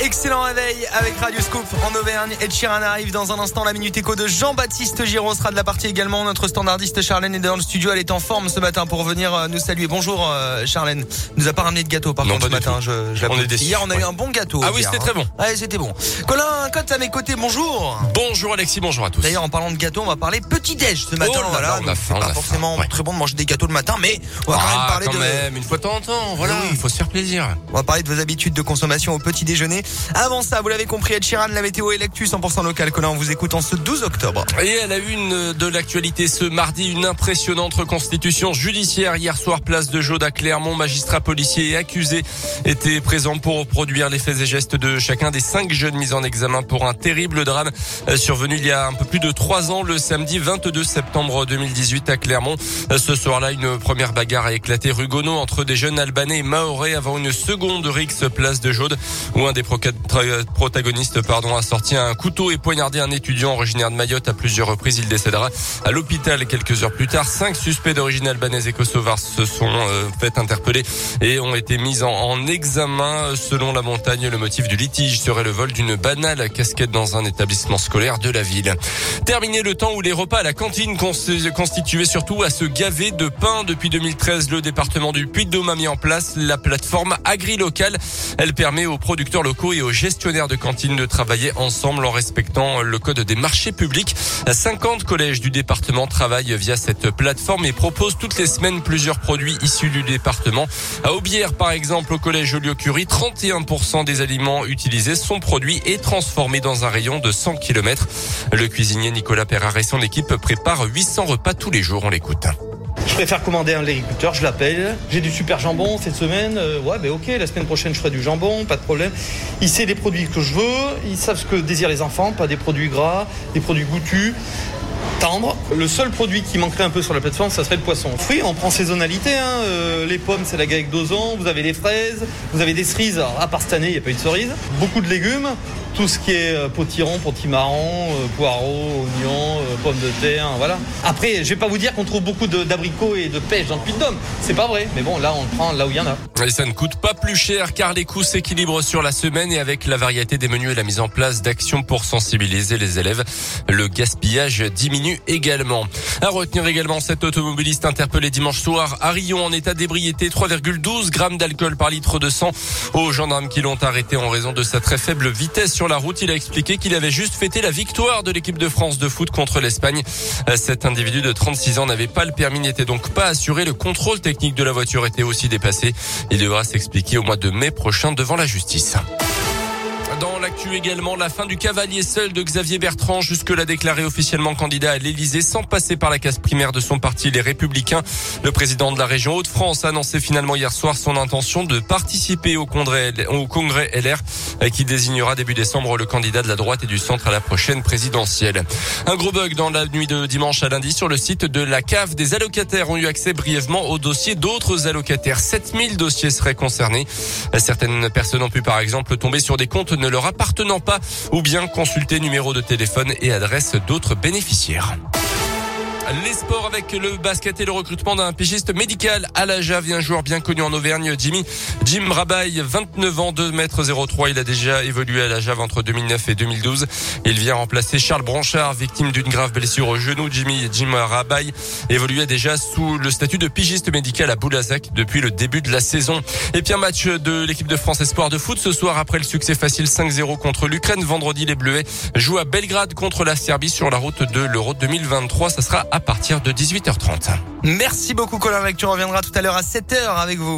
excellent réveil avec Radio Scoop en Auvergne. Et Chiran arrive dans un instant. La minute écho de Jean-Baptiste Giraud sera de la partie également. Notre standardiste Charlène est dans le studio. Elle est en forme ce matin pour venir euh, nous saluer. Bonjour euh, Charlène. Nous a pas ramené de gâteau par Non, contre ce matin. Je, je On est Hier on a eu un bon gâteau. Ah oui, c'était hein. très bon. Ouais, c'était bon. Colin Cotte à mes côtés. Bonjour. Bonjour Alexis, bonjour à tous. D'ailleurs, en parlant de gâteau, on va parler petit déj ce matin. Oh là là, voilà, on a faim, on pas a forcément faim, ouais. très bon de manger des gâteaux le matin, mais on va quand même ah, parler quand de. même, une fois de temps en temps, voilà, Oui. il faut se faire plaisir. On va parler de vos habitudes de consommation au petit déjeuner. Avant ça, vous l'avez compris, Ed Sheeran, la météo et l'actu 100% local. Colin, on vous écoute en ce 12 octobre. Et à la une de l'actualité ce mardi, une impressionnante reconstitution judiciaire hier soir, place de Jaude à Clermont. Magistrats, policiers et accusés étaient présents pour reproduire les faits et gestes de chacun des cinq jeunes mis en examen pour un terrible drame euh, survenu il y a un peu plus de trois ans, le samedi 22 septembre 2018 à Clermont. Euh, Ce soir-là, une première bagarre a éclaté rue Gonod entre des jeunes albanais et maorais avant une seconde rixe place de Jaude où un des tra- protagonistes pardon, a sorti un couteau et poignardé un étudiant originaire de Mayotte à plusieurs reprises. Il décédera à l'hôpital quelques heures plus tard. Cinq suspects d'origine albanaise et kosovare se sont euh, fait interpeller et ont été mis en, en examen. Selon la montagne, le motif du litige serait le vol d'une banale casquette dans un établissement scolaire de la ville. Terminé le temps où les repas à la cantine cons- constituaient surtout à se gaver de pain. Depuis 2013, le département du Puy-de-Dôme a mis en place la plateforme Agri-Local. Elle permet aux producteurs locaux et aux gestionnaires de cantines de travailler ensemble en respectant le code des marchés publics. 50 collèges du département travaillent via cette plateforme et proposent toutes les semaines plusieurs produits issus du département. À Aubière, par exemple, au collège Joliot-Curie, 31% des aliments utilisés sont produits et transformés dans un rayon de 100 km. Le cuisinier Nicolas Perrar et son équipe préparent 800 repas tous les jours. On l'écoute. Je préfère commander un agriculteur, je l'appelle. J'ai du super jambon cette semaine. euh, ouais, ben ok, la semaine prochaine je ferai du jambon, pas de problème. Il sait les produits que je veux, ils savent ce que désirent les enfants, pas des produits gras, des produits goûtus. Tendre. Le seul produit qui manquerait un peu sur la plateforme, ça serait le poisson. Fruits, on prend saisonnalité. Hein. euh, les pommes, c'est la galette d'ozon. Vous avez les fraises, vous avez des cerises. Alors, à part cette année, il n'y a pas eu de cerises. Beaucoup de légumes. Tout ce qui est euh, potiron, potimarron, euh, poireaux, oignons, euh, pommes de terre, voilà. Après, je vais pas vous dire qu'on trouve beaucoup d'abricots et de pêche dans le Puy-de-Dôme. C'est pas vrai. Mais bon, là, on le prend là où il y en a. Et ça ne coûte pas plus cher car les coûts s'équilibrent sur la semaine et avec la variété des menus et la mise en place d'actions pour sensibiliser les élèves, le gaspillage diminue également. À retenir également cet automobiliste interpellé dimanche soir à Rion en état d'ébriété, 3,12 grammes d'alcool par litre de sang. Aux gendarmes qui l'ont arrêté en raison de sa très faible vitesse sur la route, il a expliqué qu'il avait juste fêté la victoire de l'équipe de France de foot contre l'Espagne. Euh, Cet individu de 36 ans n'avait pas le permis, n'était donc pas assuré. Le contrôle technique de la voiture était aussi dépassé. Il devra s'expliquer au mois de mai prochain devant la justice. Dans l'actu également, la fin du cavalier seul de Xavier Bertrand, jusque-là déclaré officiellement candidat à l'Élysée sans passer par la case primaire de son parti, les Républicains. Le président de la région Hauts-de-France a annoncé finalement hier soir son intention de participer au congrès, LR euh, qui désignera début décembre le candidat de la droite et du centre à la prochaine présidentielle. Un gros bug dans la nuit de dimanche à lundi sur le site de la CAF. Des allocataires ont eu accès brièvement au dossier d'autres allocataires. 7000 dossiers seraient concernés. Certaines personnes ont pu par exemple tomber sur des comptes ne leur appartenant pas ou bien consulter numéro de téléphone et adresse d'autres bénéficiaires. Les sports avec le basket et le recrutement d'un pigiste médical à la Jave un joueur bien connu en Auvergne, Jimmy. Jim Rabaille, 29 ans, 2 mètres 03. Il a déjà évolué à la Jave entre 2009 et 2012. Il vient remplacer Charles Branchard, victime d'une grave blessure au genou. Jimmy Jim Rabaille évoluait déjà sous le statut de pigiste médical à Boulazac depuis le début de la saison. Et puis un match de l'équipe de France Espoir de foot ce soir après le succès facile 5-0 contre l'Ukraine. Vendredi, les Bleuets jouent à Belgrade contre la Serbie sur la route de l'Euro 2023. Ça sera partir de 18h30. Merci beaucoup, Colin Lecture. On reviendra tout à l'heure à 7h avec vous.